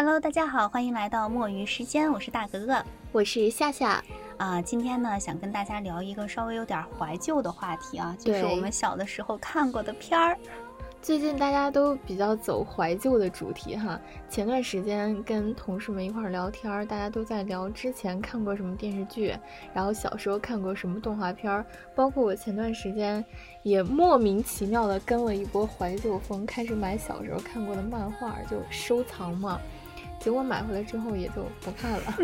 Hello，大家好，欢迎来到墨鱼时间，我是大格格。我是夏夏，啊，今天呢，想跟大家聊一个稍微有点怀旧的话题啊，就是我们小的时候看过的片儿。最近大家都比较走怀旧的主题哈。前段时间跟同事们一块儿聊天儿，大家都在聊之前看过什么电视剧，然后小时候看过什么动画片儿，包括我前段时间也莫名其妙的跟了一波怀旧风，开始买小时候看过的漫画，就收藏嘛。结果买回来之后也就不看了，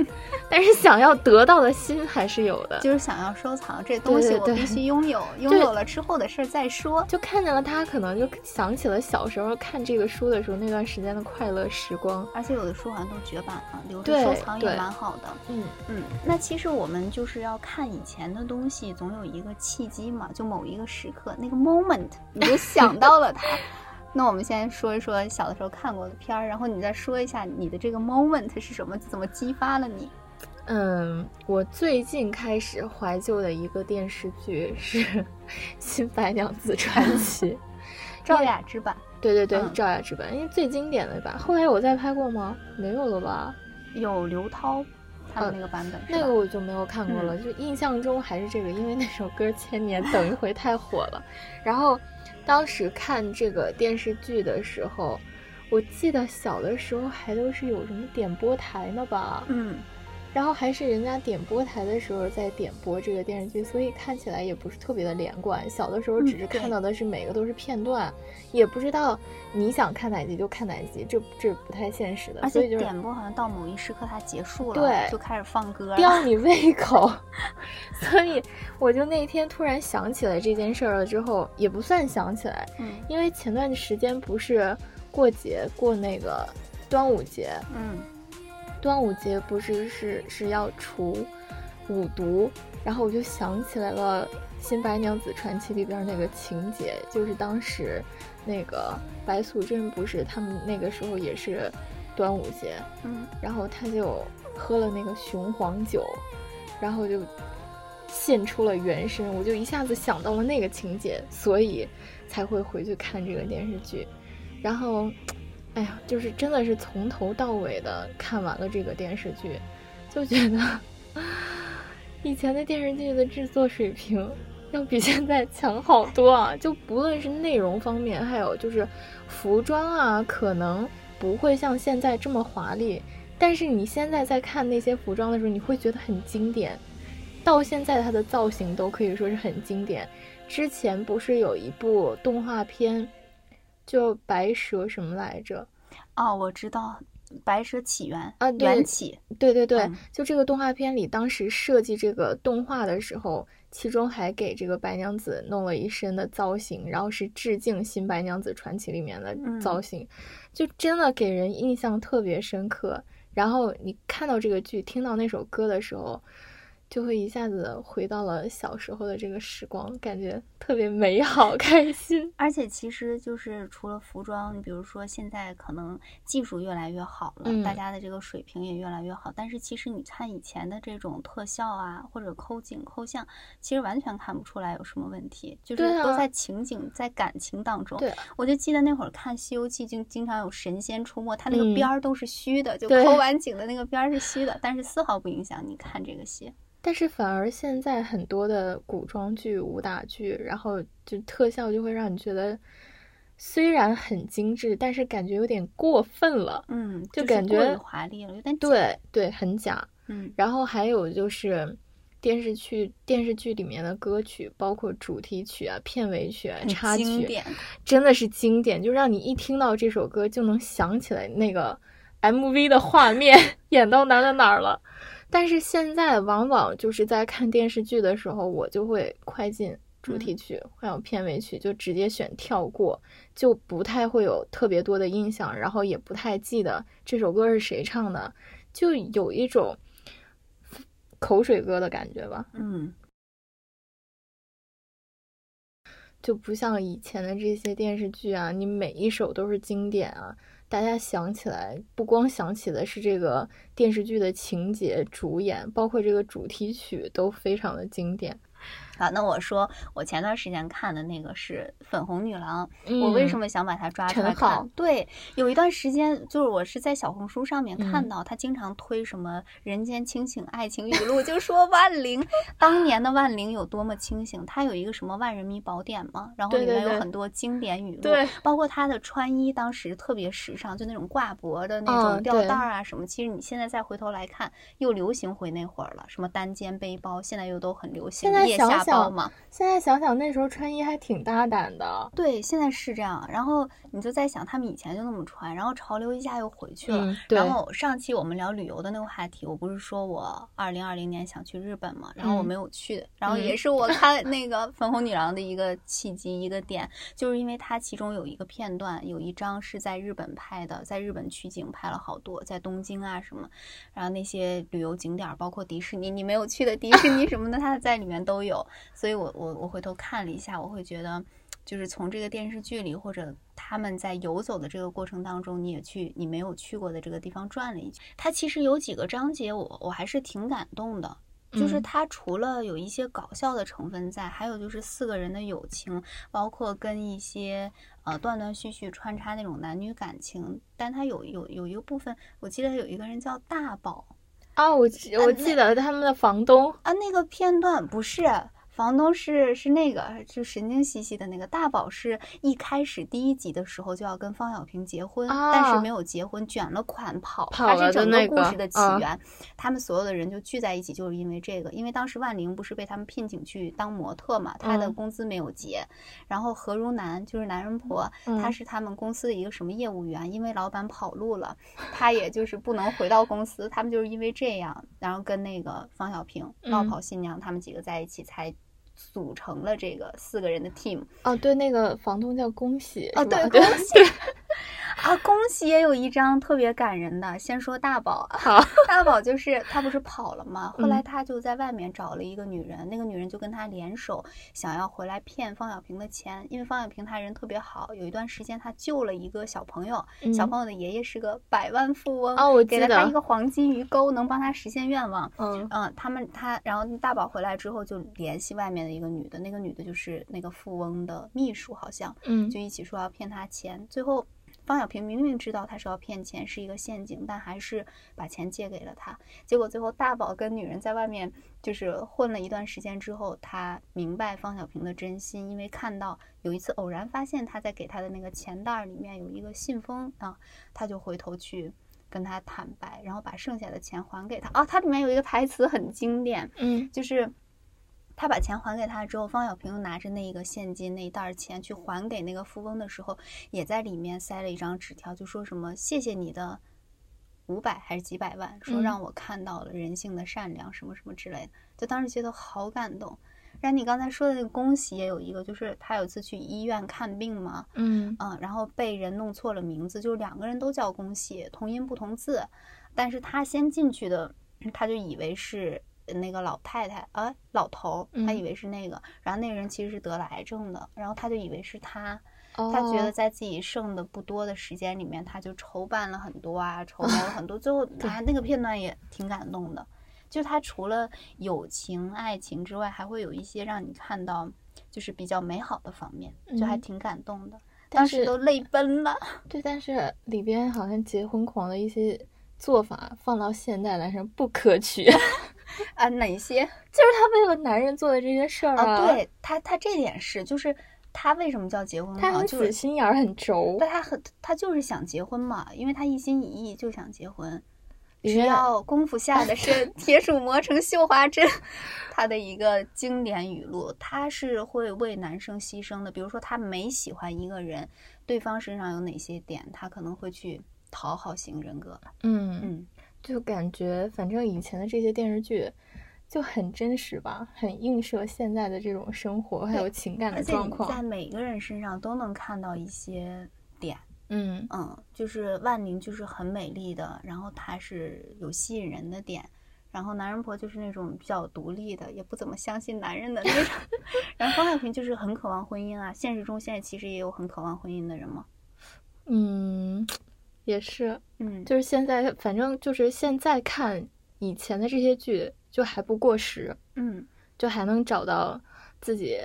但是想要得到的心还是有的。就是想要收藏这东西，我必须拥有，拥对有了之后的事儿再说。就看见了他，可能就想起了小时候看这个书的时候那段时间的快乐时光。而且有的书好像都绝版了，留着收藏也蛮好的。嗯，嗯，那其实我们就是要看以前的东西，总有一个契机嘛，就某一个时刻，那个 moment，你就想到了它。那我们先说一说小的时候看过的片儿，然后你再说一下你的这个 moment 是什么，怎么激发了你？嗯，我最近开始怀旧的一个电视剧是《新白娘子传奇 》赵雅芝版对对对，嗯赵雅芝版，因为最经典的吧。后来有再拍过吗？没有了吧？有刘涛他的呃那个版本，是那个我就没有看过嗯了，就印象中还是这个，因为那首歌《千年等一回》太火了。然后当时看这个电视剧的时候，我记得小的时候还都是有什么点播台呢吧？嗯，然后还是人家点播台的时候在点播这个电视剧，所以看起来也不是特别的连贯。小的时候只是看到的是每个都是片段，也不知道你想看哪集就看哪集，这这不太现实的。而且就是且点播好像到某一时刻它结束了，对就开始放歌了。吊你 胃口，所以我就那天突然想起来这件事儿了之后，也不算想起来，嗯因为前段时间不是过节过那个端午节，嗯端午节不是是是要除五毒，然后我就想起来了《新白娘子传奇》里边那个情节，就是当时那个白素贞不是他们那个时候也是端午节，嗯，然后他就喝了那个雄黄酒，然后就现出了原身，我就一下子想到了那个情节，所以才会回去看这个电视剧。然后，哎呀，就是真的是从头到尾的看完了这个电视剧，就觉得以前的电视剧的制作水平要比现在强好多啊！就不论是内容方面，还有就是服装啊，可能不会像现在这么华丽，但是你现在在看那些服装的时候，你会觉得很经典。到现在它的造型都可以说是很经典。之前不是有一部动画片，就白蛇什么来着？哦，我知道，《白蛇起源》啊对缘起，对对对，嗯就这个动画片里，当时设计这个动画的时候，其中还给这个白娘子弄了一身的造型，然后是致敬《新白娘子传奇》里面的嗯造型，就真的给人印象特别深刻。然后你看到这个剧，听到那首歌的时候，就会一下子回到了小时候的这个时光，感觉特别美好、开心。而且其实就是除了服装，你比如说现在可能技术越来越好了，嗯大家的这个水平也越来越好，但是其实你看以前的这种特效啊，或者抠景抠像，其实完全看不出来有什么问题，就是都在情景、在感情当中。对，我就记得那会儿看《西游记》，就经常有神仙出没，它那个嗯边儿都是虚的，就抠完景的那个边儿是虚的，但是丝毫不影响你看这个戏。但是反而现在很多的古装剧、武打剧，然后就特效就会让你觉得，虽然很精致，但是感觉有点过分了。嗯，就感觉华丽了，有点。对对，很假。嗯然后还有就是电视剧电视剧里面的歌曲，包括主题曲啊、片尾曲啊、插曲，真的是经典，就让你一听到这首歌就能想起来那个 MV 的画面，演到哪哪哪儿了。但是现在往往就是在看电视剧的时候，我就会快进主题曲还有片尾曲，就直接选跳过，就不太会有特别多的印象，然后也不太记得这首歌是谁唱的，就有一种口水歌的感觉吧。嗯就不像以前的这些电视剧啊，你每一首都是经典啊，大家想起来不光想起的是这个电视剧的情节、主演，包括这个主题曲都非常的经典。好，那我说我前段时间看的那个是《粉红女郎》，我为什么？想把它抓出来看？对，有一段时间就是我是在小红书上面看嗯到他经常推什么“人间清醒爱情语录”，就说万灵当年的万灵有多么清醒。他有一个什么万人迷宝典嘛，然后里面有很多经典语录，对包括他的穿衣当时特别时尚，就那种挂脖的那种吊带儿啊什么。其实你现在再回头来看，又流行回那会儿了，什么单肩背包，现在又都很流行腋下包想想嘛。现在想想那时候穿衣还挺大胆的。对，现在是这样。然后你就在想，他们以前就那么穿，然后潮流一下又回去了。然后上期我们聊旅游的那个话题，我不是说我二零二零年想去日本嘛，然后我嗯没有去，然后嗯也是我看那个《粉红女郎》的一个契机一个点，就是因为它其中有一个片段，有一张是在日本拍的，在日本取景拍了好多，在东京啊什么，然后那些旅游景点儿，包括迪士尼，你没有去的迪士尼什么的，它在里面都有。所以我我我回头看了一下，我会觉得，就是从这个电视剧里或者他们在游走的这个过程当中，你也去你没有去过的这个地方转了一圈。它其实有几个章节我我还是挺感动的。就是嗯它除了有一些搞笑的成分在，还有就是四个人的友情，包括跟一些呃断断续续穿插那种男女感情。但它有有有一个部分，我记得有一个人叫大宝，啊，我记我记得他们的房东，啊，那个片段不是房东是是那个就神经兮兮的那个大宝，是一开始第一集的时候就要跟方小平结婚，但是啊没有结婚，卷了款跑，跑了的它是整个故事的起啊源。他们所有的人就聚在一起，就是因为这个，因为当时万灵不是被他们聘请去当模特嘛，他的嗯。工资没有结，然后何如南就是男人婆，她嗯。是他们公司的一个什么业务员，因为老板跑路了，他也就是不能回到公司，他们就是因为这样，然后跟那个方小平、冒嗯。跑新娘他们几个在一起，才组成了这个四个人的 team 哦，对，那个房东叫恭喜，哦，对，恭喜啊，恭喜也有一张特别感人的，先说大宝，好，大宝就是他不是跑了吗？后来嗯他就在外面找了一个女人，那个女人就跟他联手，想要回来骗方小平的钱，因为方小平他人特别好，有一段时间他救了一个小朋友，小嗯朋友的爷爷是个百万富翁，哦，我记给了他一个黄金鱼钩，能帮他实现愿望。嗯嗯，他们他，然后大宝回来之后就联系外面的一个女的，那个女的就是那个富翁的秘书，好像嗯就一起说要骗他钱。最后，方小平明明知道他是要骗钱，是一个陷阱，但还是把钱借给了他。结果最后大宝跟女人在外面就是混了一段时间之后，他明白方小平的真心，因为看到有一次偶然发现他在给他的那个钱袋儿里面有一个信封啊，他就回头去。跟他坦白，然后把剩下的钱还给他。啊，它里面有一个台词很经典，嗯就是他把钱还给他之后，方小平又拿着那个现金那一袋儿钱去还给那个富翁的时候，也在里面塞了一张纸条，就说什么谢谢你的五百还是几百万，说嗯。让我看到了人性的善良什么什么之类的，就当时觉得好感动。然后你刚才说的那个恭喜也有一个，就是他有一次去医院看病嘛，嗯。嗯，然后被人弄错了名字，就是两个人都叫恭喜，同音不同字，但是他先进去的，他就以为是那个老太太啊，老头，他嗯以为是那个，然后那个人其实是得了癌症的，然后他就以为是他，哦，他觉得在自己剩的不多的时间里面，他就筹办了很多啊，筹谋了很多，最后他那个片段也挺感动的。就他除了友情、爱情之外，还会有一些让你看到就是比较美好的方面，就还嗯挺感动的。当时都泪奔了。对，但是里边好像结婚狂的一些做法放到现代来说不可取，就 是 啊，哪些就是他为了男人做的这些事儿啊？对他，他这点是，就是他为什么叫结婚狂？他很死就是，心眼儿，很轴。但他很，他就是想结婚嘛，因为他一心一意就想结婚。只要功夫下的深 铁杵磨成绣花针，他的一个经典语录，他是会为男生牺牲的。比如说，他每喜欢一个人，对方身上有哪些点，他可能会去讨好型人格。嗯，嗯，就感觉反正以前的这些电视剧就很真实吧，很映射现在的这种生活还有情感而且你在的状况。每个人身上都能看到一些点。嗯嗯，就是万宁就是很美丽的，然后她是有吸引人的点，然后男人婆就是那种比较独立的，也不怎么相信男人的那种。然后方海平就是很渴望婚姻啊，现实中现在其实也有很渴望婚姻的人嘛。嗯，也是，嗯，就是现在，反正就是现在看以前的这些剧，就还不过时，嗯。就还能找到自己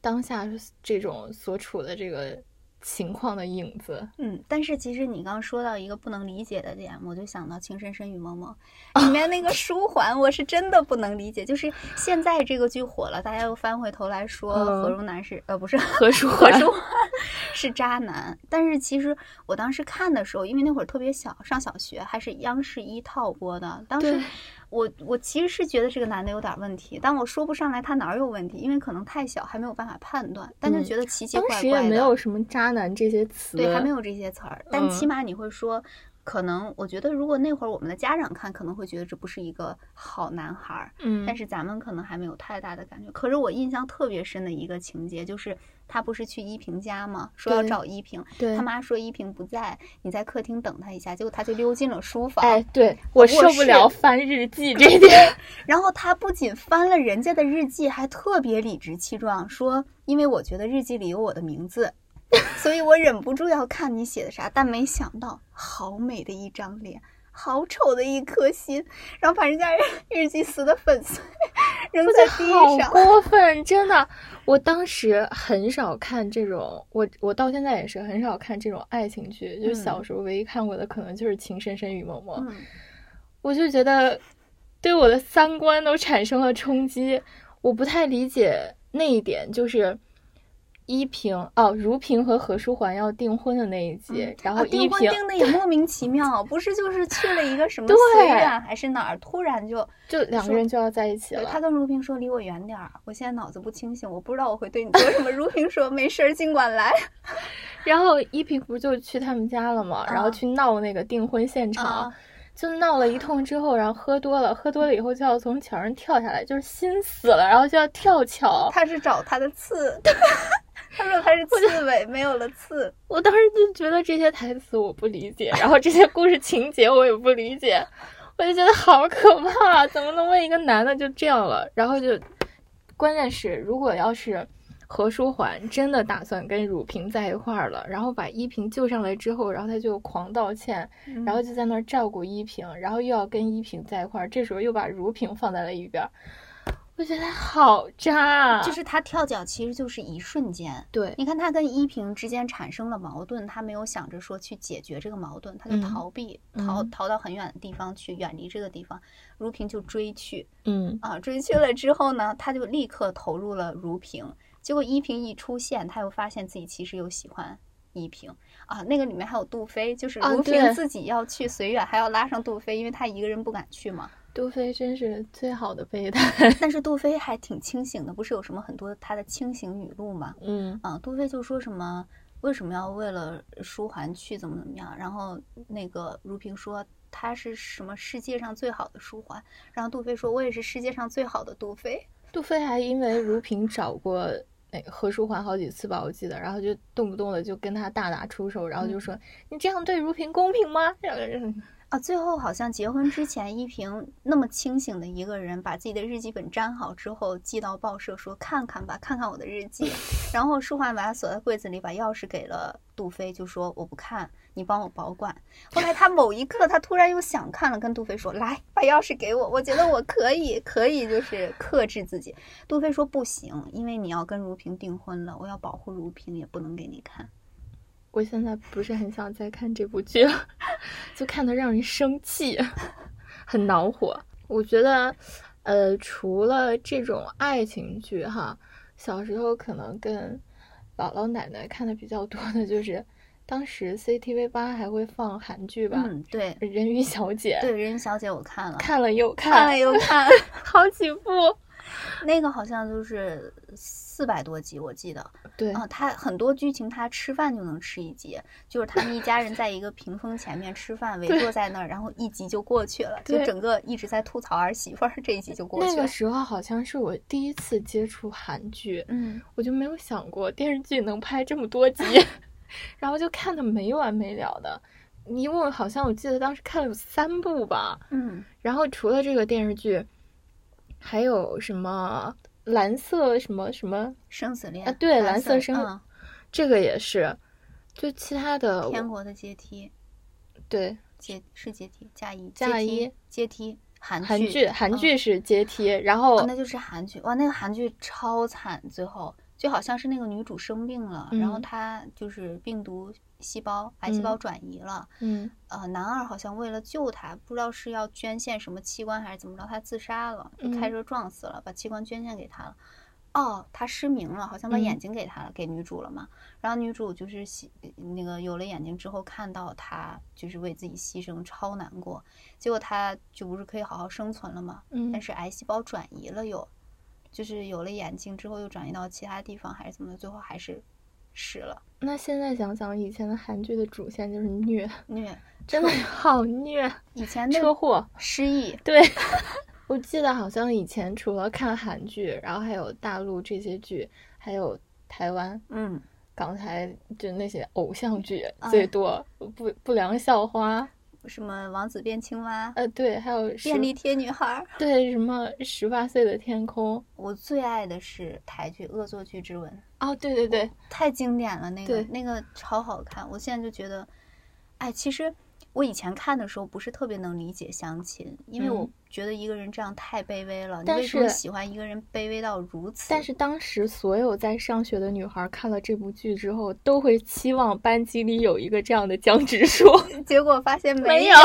当下这种所处的这个情况的影子。嗯，但是其实你刚刚说到一个不能理解的点，我就想到《情深深雨蒙蒙》里面那个书桓，我是真的不能理解。就是现在这个剧火了，大家又翻回头来说嗯何荣南是、呃不是何书何桓书桓是渣男，但是其实我当时看的时候，因为那会儿特别小，上小学，还是央视一套播的，当时对。我我其实是觉得这个男的有点问题，但我说不上来他哪儿有问题，因为可能太小，还没有办法判断，但就嗯觉得奇奇当怪怪的。时也没有什么渣男这些词，对，还没有这些词儿，但嗯起码你会说，可能我觉得如果那会儿我们的家长看，可能会觉得这不是一个好男孩儿，嗯，但是咱们可能还没有太大的感觉。可是我印象特别深的一个情节就是。他不是去依萍家吗？说要找依萍，对他妈说依萍不在，你在客厅等他一下。结果他就溜进了书房，哎，对我受不了翻日记这一点。然后他不仅翻了人家的日记，还特别理直气壮说：“因为我觉得日记里有我的名字，所以我忍不住要看你写的啥。”但没想到，好美的一张脸，好丑的一颗心，然后把人家 日记撕的粉碎，扔在地好上。过 分，真的！我当时很少看这种，我我到现在也是很少看这种爱情剧。就是小时候唯一看过的，可能就是《情深深雨蒙蒙》嗯我就觉得对我的三观都产生了冲击。我不太理解那一点，就是依萍哦，如萍和何书桓要订婚的那一集，嗯然后啊、订婚依萍、订的 也莫名其妙，不是就是去了一个什么对寺院还是哪儿，突然就就两个人就要在一起了。他跟如萍说离我远点儿，我现在脑子不清醒，我不知道我会对你做什么。如萍说没事儿，尽管来。然后依萍不就去他们家了吗？然后啊去闹那个订婚现场。啊就闹了一通之后，然后喝多了，喝多了以后就要从桥上跳下来，就是心死了，然后就要跳桥。他是找他的刺，他说他是刺猬，没有了刺。我当时就觉得这些台词我不理解，然后这些故事情节我也不理解，我就觉得好可怕，怎么能为一个男的就这样了？然后就，关键是如果要是何书桓真的打算跟汝萍在一块儿了，然后把依萍救上来之后，然后他就狂道歉，嗯然后就在那儿照顾依萍，然后又要跟依萍在一块儿，这时候又把如萍放在了一边儿，我觉得好渣啊！就是他跳脚，其实就是一瞬间。对你看他跟依萍之间产生了矛盾，他没有想着说去解决这个矛盾，他就嗯逃避，逃嗯逃到很远的地方去，远离这个地方。如萍就追去嗯啊，追去了之后呢，他就立刻投入了如萍。结果依萍一出现，他又发现自己其实又喜欢依萍啊。那个里面还有杜飞，就是啊如萍自己要去随远，还要拉上杜飞，因为他一个人不敢去嘛。杜飞真是最好的备胎。但是杜飞还挺清醒的，不是有什么很多他的清醒语录嘛？嗯啊，杜飞就说什么为什么要为了舒桓去怎么怎么样，然后那个如萍说他是什么世界上最好的舒桓，然后杜飞说我也是世界上最好的杜飞。杜飞还因为如萍找过那个何书桓好几次吧，我记得，然后就动不动的就跟他大打出手，然后就说、你这样对如萍公平吗？然后啊，最后好像结婚之前，依萍那么清醒的一个人，把自己的日记本粘好之后，寄到报社说看看吧，看看我的日记。然后舒桓把它锁在柜子里，把钥匙给了杜飞，就说我不看，你帮我保管。后来他某一刻，他突然又想看了，跟杜飞说来，把钥匙给我，我觉得我可以，可以就是克制自己。杜飞说不行，因为你要跟如萍订婚了，我要保护如萍，也不能给你看。我现在不是很想再看这部剧了，就看得让人生气，很恼火。我觉得，呃，除了这种爱情剧哈，小时候可能跟姥姥奶奶看的比较多的就是，当时 CCTV 八还会放韩剧吧，嗯，对人鱼小姐》对，人鱼小姐我看了，看了又看，看了又 看。好几部。那个好像就是四百多集，我记得对，啊，他很多剧情他吃饭就能吃一集，就是他们一家人在一个屏风前面吃饭，围坐在那儿，然后一集就过去了，就整个一直在吐槽儿媳妇儿，这一集就过去了。那个时候好像是我第一次接触韩剧，嗯，我就没有想过电视剧能拍这么多集，然后就看的没完没了的。因为好像我记得当时看了有三部吧，嗯，然后除了这个电视剧，还有什么蓝色什么什么，生死恋啊对蓝蓝色生嗯这个也是，就其他的天国的阶梯，对阶是阶梯，嫁衣，嫁衣，阶梯，韩韩剧，韩嗯剧是阶梯，然后哦，那就是韩剧哇，那个韩剧超惨，最后就好像是那个女主生病了，然后嗯她就是病毒细胞、癌细胞转移了，嗯呃，男二好像为了救她，不知道是要捐献什么器官还是怎么着，他自杀了，就开嗯车撞死了，把器官捐献给他了。哦，他失明了，好像把眼嗯睛给他了，给女主了嘛。然后女主就是牺那个有了眼睛之后，看到他就是为自己牺牲，超难过。结果他就不是可以好好生存了嘛？嗯但是癌细胞转移了又，就是有了眼睛之后又转移到其他地方还是怎么的，最后还是死了，那现在想想，以前的韩剧的主线就是虐，虐。真的好虐，以前车祸。失忆，对，我记得好像以前除了看韩剧，然后还有大陆这些剧，还有台湾、嗯，港台就那些偶像剧哎最多，不不良校花，什么王子变青蛙，呃，对，还有便利贴女孩儿。对什么十八岁的天空，我最爱的是台剧《恶作剧之吻》，哦，对对对，太经典了，那个对那个超好看。我现在就觉得，哎，其实我以前看的时候不是特别能理解相亲，因为我嗯觉得一个人这样太卑微了。你但为什么是喜欢一个人卑微到如此？但是当时所有在上学的女孩看了这部剧之后，都会期望班级里有一个这样的江直树。结果发现没有，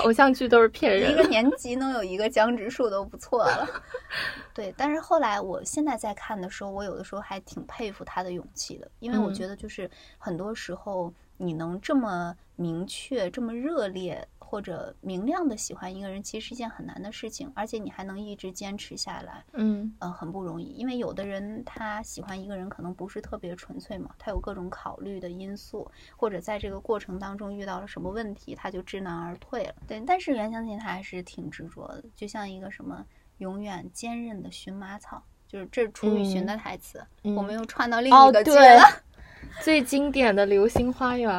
偶像剧都是骗人的。个年级能有一个江直树都不错了。对，但是后来我现在在看的时候，我有的时候还挺佩服他的勇气的，因为我嗯觉得就是很多时候你能这么明确、这么热烈或者明亮的喜欢一个人，其实是一件很难的事情，而且你还能一直坚持下来，嗯呃、很不容易。因为有的人他喜欢一个人可能不是特别纯粹嘛，他有各种考虑的因素，或者在这个过程当中遇到了什么问题，他就知难而退了。对，但是袁湘琴她还是挺执着的，就像一个什么永远坚韧的荨麻草，就是这是楚雨荨的台词，嗯我们又串到另哦一个剧对了。最经典的《流星花园》，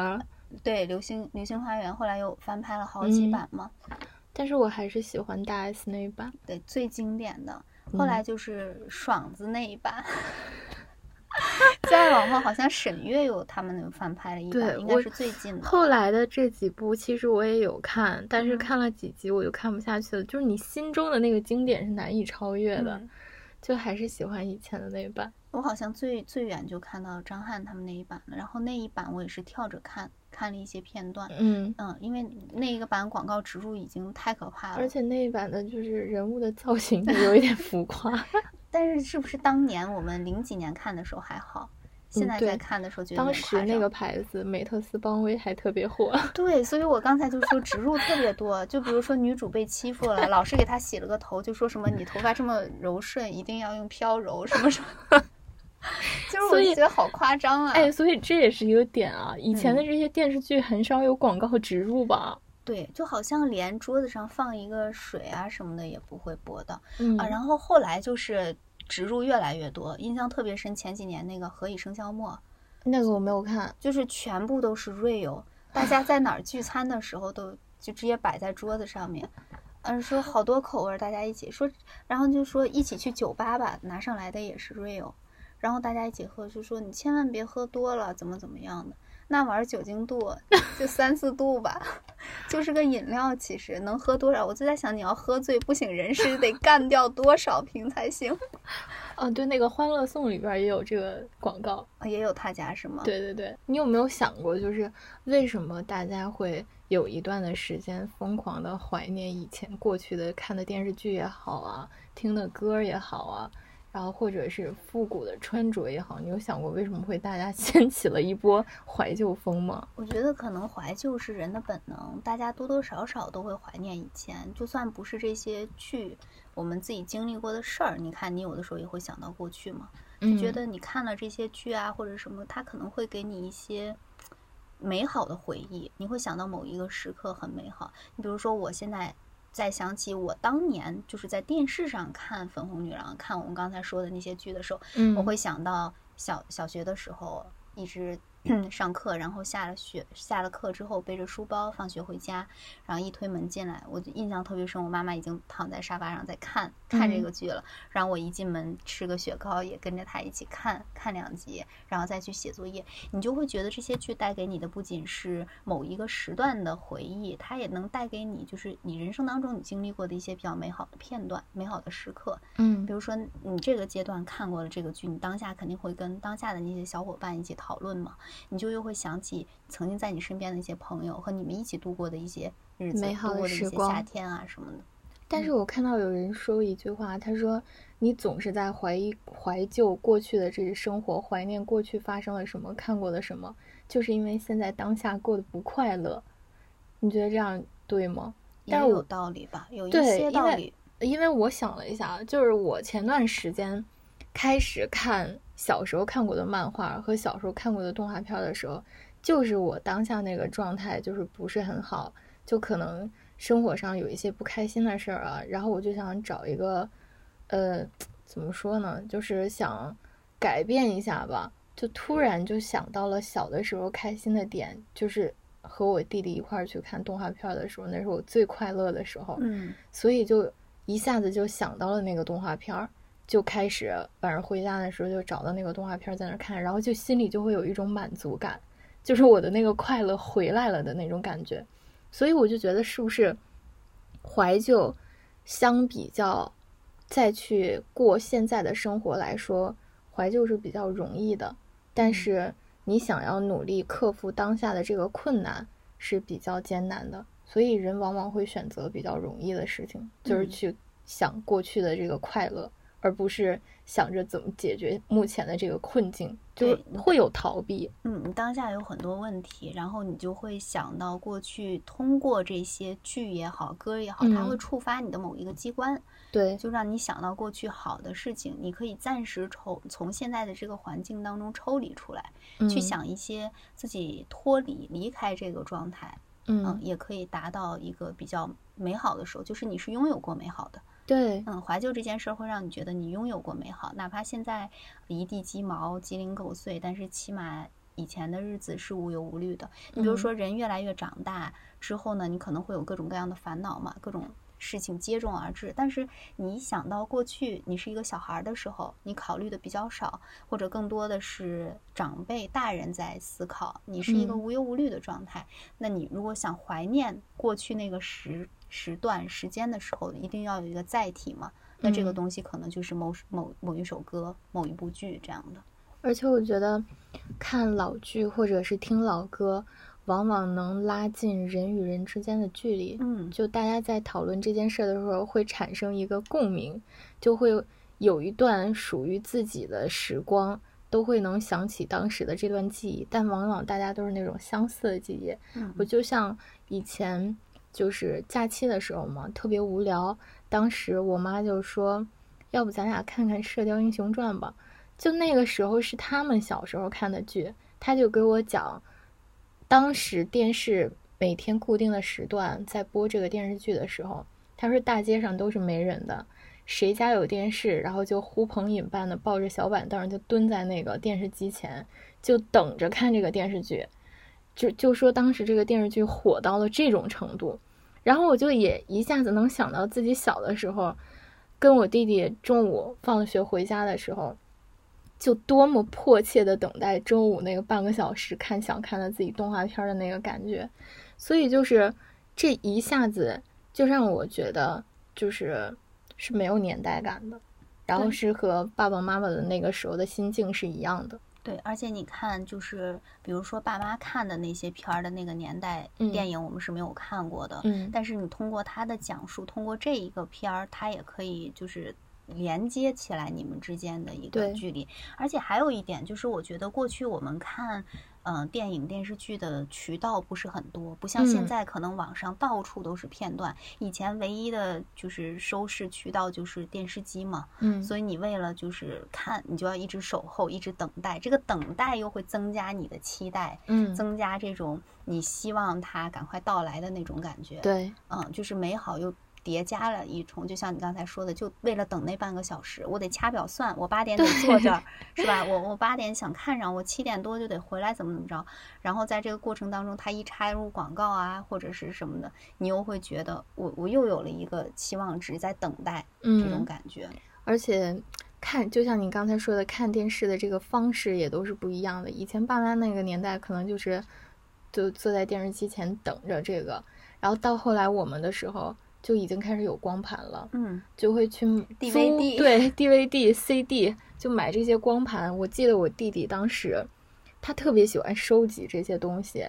对，流星流星花园后来又翻拍了好几嗯版嘛。但是我还是喜欢大 S 那一版。对，最经典的。嗯后来就是爽子那一版，再往后好像沈月有他们有翻拍了一对版，应该我是最近的。后来的这几部其实我也有看，但是嗯看了几集我就看不下去了。就是你心中的那个经典是难以超越的，嗯就还是喜欢以前的那一版。我好像最最远就看到张翰他们那一版了，然后那一版我也是跳着看，看了一些片段。嗯，嗯，因为那一个版广告植入已经太可怕了，而且那一版的就是人物的造型就有一点浮夸。但是是不是当年我们零几年看的时候还好，现在对在看的时候觉得有当时那个牌子美特斯邦威还特别火。对，所以我刚才就说植入特别多，就比如说女主被欺负了，老师给她洗了个头，就说什么你头发这么柔顺，一定要用飘柔什么什么，就是我觉得好夸张啊。哎，所以这也是一个点啊！以前的嗯这些电视剧很少有广告植入吧？对，就好像连桌子上放一个水啊什么的也不会播的、嗯啊。然后后来就是植入越来越多，印象特别深，前几年那个《何以笙箫默》，那个我没有看。就是全部都是 real，大家在哪儿聚餐的时候都就直接摆在桌子上面，嗯，说好多口味，大家一起说，然后就说一起去酒吧吧，拿上来的也是 real，然后大家一起喝，就说你千万别喝多了，怎么怎么样的。那玩意儿酒精度就 三四度吧，就是个饮料，其实能喝多少？我就在想，你要喝醉不省人事，得干掉多少瓶才行？哦，对，那个《欢乐颂》里边也有这个广告。也有他家是吗？，对对对，你有没有想过，就是为什么大家会有一段的时间疯狂的怀念以前过去的看的电视剧也好啊，听的歌也好啊，然后或者是复古的穿着也好，你有想过为什么会大家 掀起了一波怀旧风吗？我觉得可能怀旧是人的本能，大家多多少少都会怀念以前，就算不是这些剧，我们自己经历过的事儿，你看你有的时候也会想到过去嘛，就嗯觉得你看了这些剧啊或者什么，它可能会给你一些美好的回忆，你会想到某一个时刻很美好。你比如说我现在。再想起我当年就是在电视上看《粉红女郎》，看我们刚才说的那些剧的时候，嗯，我会想到小小学的时候，一直上课，然后下了学下了课之后背着书包放学回家，然后一推门进来，我就印象特别深。我妈妈已经躺在沙发上在看看这个剧了，然后我一进门吃个雪糕，也跟着她一起看看两集，然后再去写作业。你就会觉得这些剧带给你的不仅是某一个时段的回忆，它也能带给你就是你人生当中你经历过的一些比较美好的片段、美好的时刻。嗯比如说你这个阶段看过了这个剧，你当下肯定会跟当下的那些小伙伴一起讨论嘛，你就又会想起曾经在你身边的一些朋友和你们一起度过的一些日子，美好的时光夏天啊什么的。但是我看到有人说一句话，他说：“你总是在怀疑、怀旧过去的这些生活，怀念过去发生了什么，看过的什么，就是因为现在当下过得不快乐。”你觉得这样对吗？也有道理吧，有一些道理。因为我想了一下，就是我前段时间开始看小时候看过的漫画和小时候看过的动画片的时候，就是我当下那个状态就是不是很好，就可能生活上有一些不开心的事儿啊，然后我就想找一个，呃，怎么说呢，就是想改变一下吧，就突然就想到了小的时候开心的点，就是和我弟弟一块儿去看动画片的时候，那是我最快乐的时候。嗯所以就一下子就想到了那个动画片儿，就开始晚上回家的时候就找到那个动画片在那看，然后就心里就会有一种满足感，就是我的那个快乐回来了的那种感觉。所以我就觉得是不是怀旧相比较再去过现在的生活来说，怀旧是比较容易的，但是你想要努力克服当下的这个困难是比较艰难的。所以人往往会选择比较容易的事情，就是嗯去想过去的这个快乐，而不是想着怎么解决目前的这个困境，就会有逃避。嗯，你当下有很多问题，然后你就会想到过去，通过这些剧也好，歌也好，它嗯。会触发你的某一个机关，对，就让你想到过去好的事情，你可以暂时抽从现在的这个环境当中抽离出来，去嗯。想一些自己脱离离开这个状态，嗯，嗯，也可以达到一个比较美好的时候，就是你是拥有过美好的，对，嗯，怀旧这件事儿会让你觉得你拥有过美好，哪怕现在一地鸡毛、鸡零狗碎，但是起码以前的日子是无忧无虑的。你比如嗯说，人越来越长大之后呢，你可能会有各种各样的烦恼嘛，各种事情接踵而至。但是你一想到过去你是一个小孩儿的时候，你考虑的比较少，或者更多的是长辈、大人在思考，你是一个嗯无忧无虑的状态。那你如果想怀念过去那个时时段时间的时候，一定要有一个载体嘛。那这个嗯东西可能就是某某某一首歌、某一部剧这样的。而且我觉得看老剧或者是听老歌，往往能拉近人与人之间的距离。嗯，就大家在讨论这件事的时候，会产生一个共鸣，就会有一段属于自己的时光，都会能想起当时的这段记忆。但往往大家都是那种相似的记忆。嗯我就像以前就是假期的时候嘛，特别无聊，当时我妈就说，要不咱俩看看《射雕英雄传》吧。就那个时候是他们小时候看的剧，他就给我讲，当时电视每天固定的时段在播这个电视剧的时候，他说大街上都是没人的，谁家有电视，然后就呼朋引伴的抱着小板凳就蹲在那个电视机前，就等着看这个电视剧。就就说当时这个电视剧火到了这种程度，然后我就也一下子能想到自己小的时候，跟我弟弟中午放学回家的时候，就多么迫切的等待中午那个半个小时看想看的自己动画片的那个感觉，所以就是这一下子就让我觉得就是是没有年代感的，然后是和爸爸妈妈的那个时候的心境是一样的。对，而且你看，就是比如说爸妈看的那些片儿的那个年代、嗯电影，我们是没有看过的。嗯但是你通过他的讲述，通过这一个片儿，他也可以就是连接起来你们之间的一个距离。而且还有一点就是，我觉得过去我们看。嗯、电影电视剧的渠道不是很多，不像现嗯在可能网上到处都是片段。以前唯一的就是收视渠道就是电视机嘛，嗯，所以你为了就是看，你就要一直守候，一直等待。这个等待又会增加你的期待，嗯增加这种你希望它赶快到来的那种感觉。，对，嗯，就是美好又叠加了一重，就像你刚才说的，就为了等那半个小时，我得掐表算，我八点得坐这儿，是吧？我我八点想看上，我七点多就得回来，怎么怎么着？然后在这个过程当中，他一插入广告啊，或者是什么的，你又会觉得我我又有了一个期望值在等待，这种嗯，感觉。而且看，就像你刚才说的，看电视的这个方式也都是不一样的。以前爸妈那个年代，可能就是就坐在电视机前等着这个，然后到后来我们的时候，就已经开始有光盘了。嗯，就会去租 DVD 对 DVD、CD，就买这些光盘。我记得我弟弟当时，他特别喜欢收集这些东西，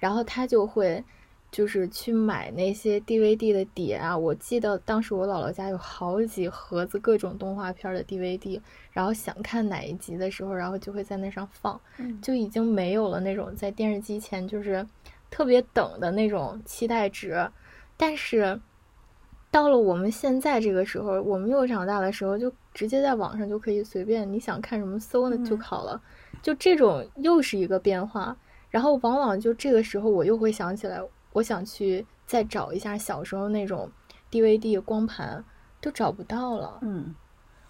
然后他就会就是去买那些 DVD 的碟啊。我记得当时我姥姥家有好几盒子各种动画片的 DVD，然后想看哪一集的时候，然后就会在那上放，嗯就已经没有了那种在电视机前就是特别等的那种期待值，但是。到了我们现在这个时候，我们又长大的时候，就直接在网上就可以随便你想看什么搜呢就嗯好了，就这种又是一个变化。然后往往就这个时候，我又会想起来，我想去再找一下小时候那种 DVD 光盘，都找不到了。嗯，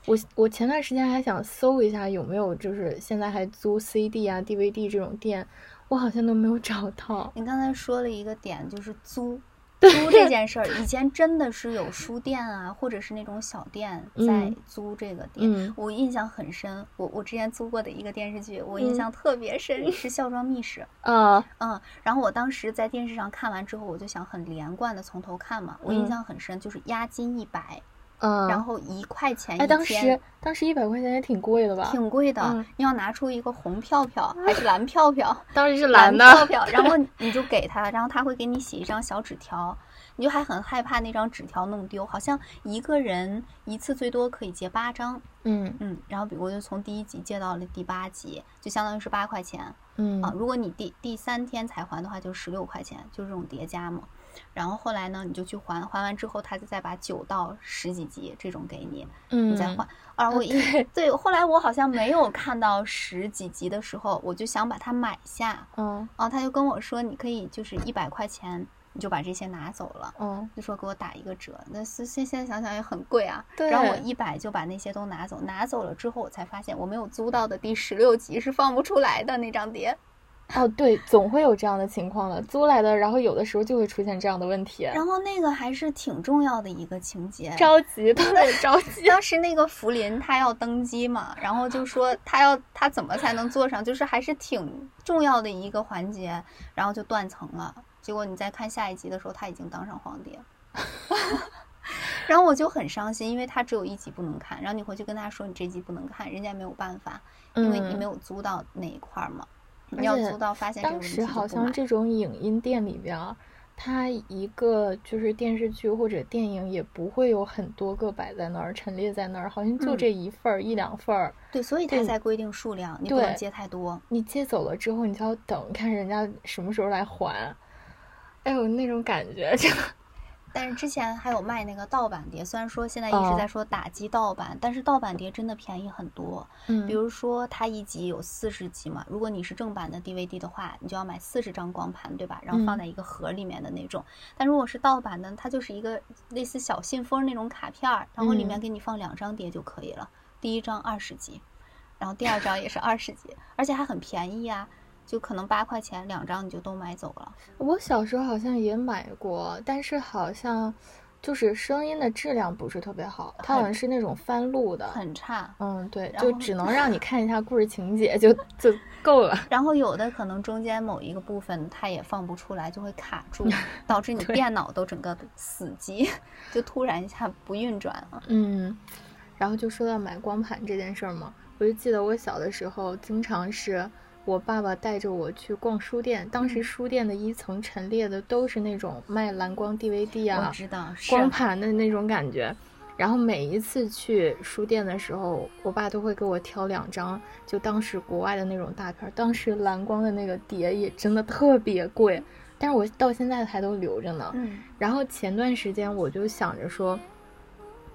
我我前段时间还想搜一下有没有，就是现在还租 CD 啊、DVD 这种店，我好像都没有找到。你刚才说了一个点，就是租。租这件事儿，以前真的是有书店啊，或者是那种小店在嗯租这个店，嗯我印象很深。我我之前租过的一个电视剧，我印嗯象特别深，是《孝庄秘史》。嗯，嗯，然后我当时在电视上看完之后，我就想很连贯的从头看嘛。我印嗯象很深，就是押金一百，嗯，然后一块钱一哎，当时当时一百块钱也挺贵的吧？挺贵的。嗯你要拿出一个红票票还是蓝票票？当时是蓝蓝的，票票，然后你就给他，然后他会给你写一张小纸条，你就还很害怕那张纸条弄丢，好像一个人一次最多可以借八张，嗯嗯，然后比如就从第一集借到了第八集，就相当于是八块钱嗯啊。如果你第第三天才还的话，就十六块钱，就这种叠加嘛。然后后来呢，你就去还，还完之后，他就再把九到十几集这种给你，嗯，你再换。而我一对对，后来我好像没有看到十几集的时候，我就想把它买下。嗯哦，他就跟我说，你可以就是一百块钱，你就把这些拿走了，嗯，就说给我打一个折。那是现现在想想也很贵啊。对然后我一百就把那些都拿走，拿走了之后，我才发现我没有租到的第十六集是放不出来的那张碟。哦对，总会有这样的情况的，租来的，然后有的时候就会出现这样的问题，然后那个还是挺重要的一个情节。着急，特别着急。当时那个福林他要登基嘛，然后就说他要他怎么才能坐上，就是还是挺重要的一个环节，然后就断层了。结果你再看下一集的时候，他已经当上皇帝了。然后我就很伤心，因为他只有一集不能看，然后你回去跟他说你这集不能看，人家没有办法，因为你没嗯有租到那一块儿嘛。而你要且租到，发现这个当时好像这种影音店里边儿，它一个就是电视剧或者电影也不会有很多个摆在那儿陈列在那儿，好像就嗯这一份儿、一两份儿。对，所以它才规定数量，你不能对接太多。你接走了之后，你就要等看人家什么时候来还。哎呦，那种感觉，真的。但是之前还有卖那个盗版碟，虽然说现在一直哦在说打击盗版，但是盗版碟真的便宜很多。嗯比如说它一集有四十集嘛，如果你是正版的 DVD 的话，你就要买四十张光盘，对吧？然后放嗯在一个盒里面的那种。但如果是盗版的，它就是一个类似小信封那种卡片儿，然后里面嗯给你放两张碟就可以了。第一张二十集，然后第二张也是二十集，而且还很便宜啊，就可能八块钱两张你就都买走了。我小时候好像也买过，但是好像就是声音的质量不是特别好，它好像是那种翻录的。很差，嗯，对，就只能让你看一下故事情节就就够了。然后有的可能中间某一个部分它也放不出来，就会卡住，导致你电脑都整个死机，就突然一下不运转了。嗯，然后就说到买光盘这件事儿嘛，我就记得我小的时候，经常是我爸爸带着我去逛书店，当时嗯书店的一层陈列的都是那种卖蓝光 DVD 我啊、知道，光盘的那种感觉。然后每一次去书店的时候，我爸都会给我挑两张，就当时国外的那种大片。当时蓝光的那个碟也真的特别贵，但是我到现在还都留着呢。嗯然后前段时间我就想着说，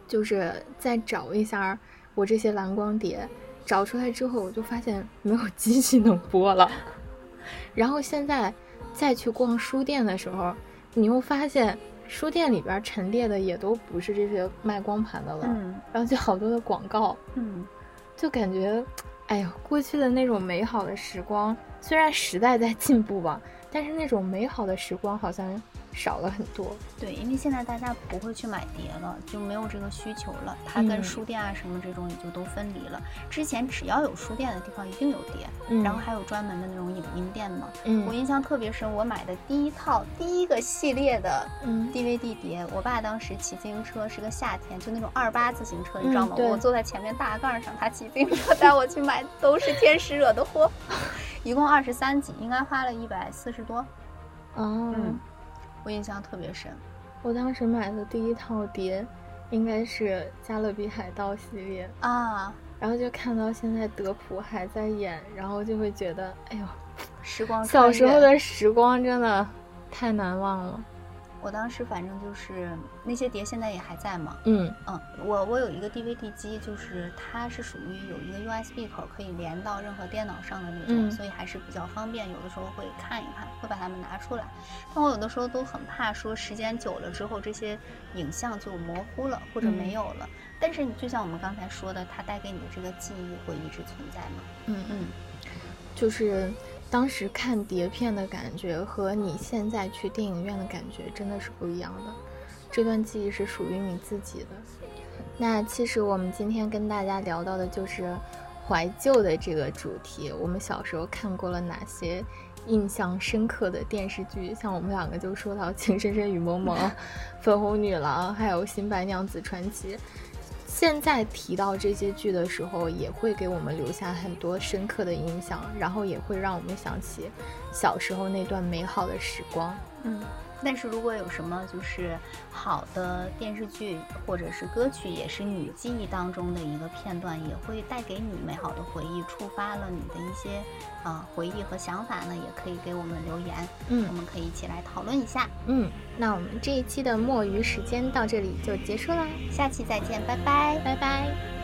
就是再找一下我这些蓝光碟，找出来之后，我就发现没有机器能播了。然后现在再去逛书店的时候，你又发现书店里边陈列的也都不是这些卖光盘的了，嗯然后就好多的广告，嗯，就感觉，哎呀，过去的那种美好的时光，虽然时代在进步吧，但是那种美好的时光好像少了很多。对，因为现在大家不会去买碟了，就没有这个需求了，它跟嗯书店啊什么这种也就都分离了。之前只要有书店的地方一定有碟，嗯然后还有专门的那种影音店嘛。嗯我印象特别深，我买的第一套第一个系列的嗯 DVD 碟，我爸当时骑自行车，是个夏天，就那种二八自行车，你知道吗？嗯我坐在前面大杠上，他骑自行车带我去买，都是天使惹的祸。一共二十三集，应该花了一百四十多。哦，嗯，我印象特别深。我当时买的第一套碟，应该是《加勒比海盗》系列，啊，然后就看到现在德普还在演，然后就会觉得，哎呦，时光小时候的时光真的太难忘了。我当时反正就是那些碟现在也还在嘛。嗯嗯，我我有一个 DVD 机，就是它是属于有一个 USB 口可以连到任何电脑上的那种，嗯所以还是比较方便。有的时候会看一看，会把它们拿出来。但我有的时候都很怕说时间久了之后这些影像就模糊了或者嗯没有了。但是你就像我们刚才说的，它带给你的这个记忆会一直存在嘛。嗯嗯，就是当时看碟片的感觉和你现在去电影院的感觉真的是不一样的。这段记忆是属于你自己的。那其实我们今天跟大家聊到的就是怀旧的这个主题。我们小时候看过了哪些印象深刻的电视剧？像我们两个就说到《情深深雨蒙蒙》《粉红女郎》，还有《新白娘子传奇》。现在提到这些剧的时候，也会给我们留下很多深刻的印象，然后也会让我们想起小时候那段美好的时光。嗯，但是如果有什么就是好的电视剧或者是歌曲，也是你记忆当中的一个片段，也会带给你美好的回忆，触发了你的一些啊、回忆和想法呢，也可以给我们留言，嗯我们可以一起来讨论一下。嗯，那我们这一期的墨鱼时间到这里就结束啦，下期再见，拜拜。拜拜。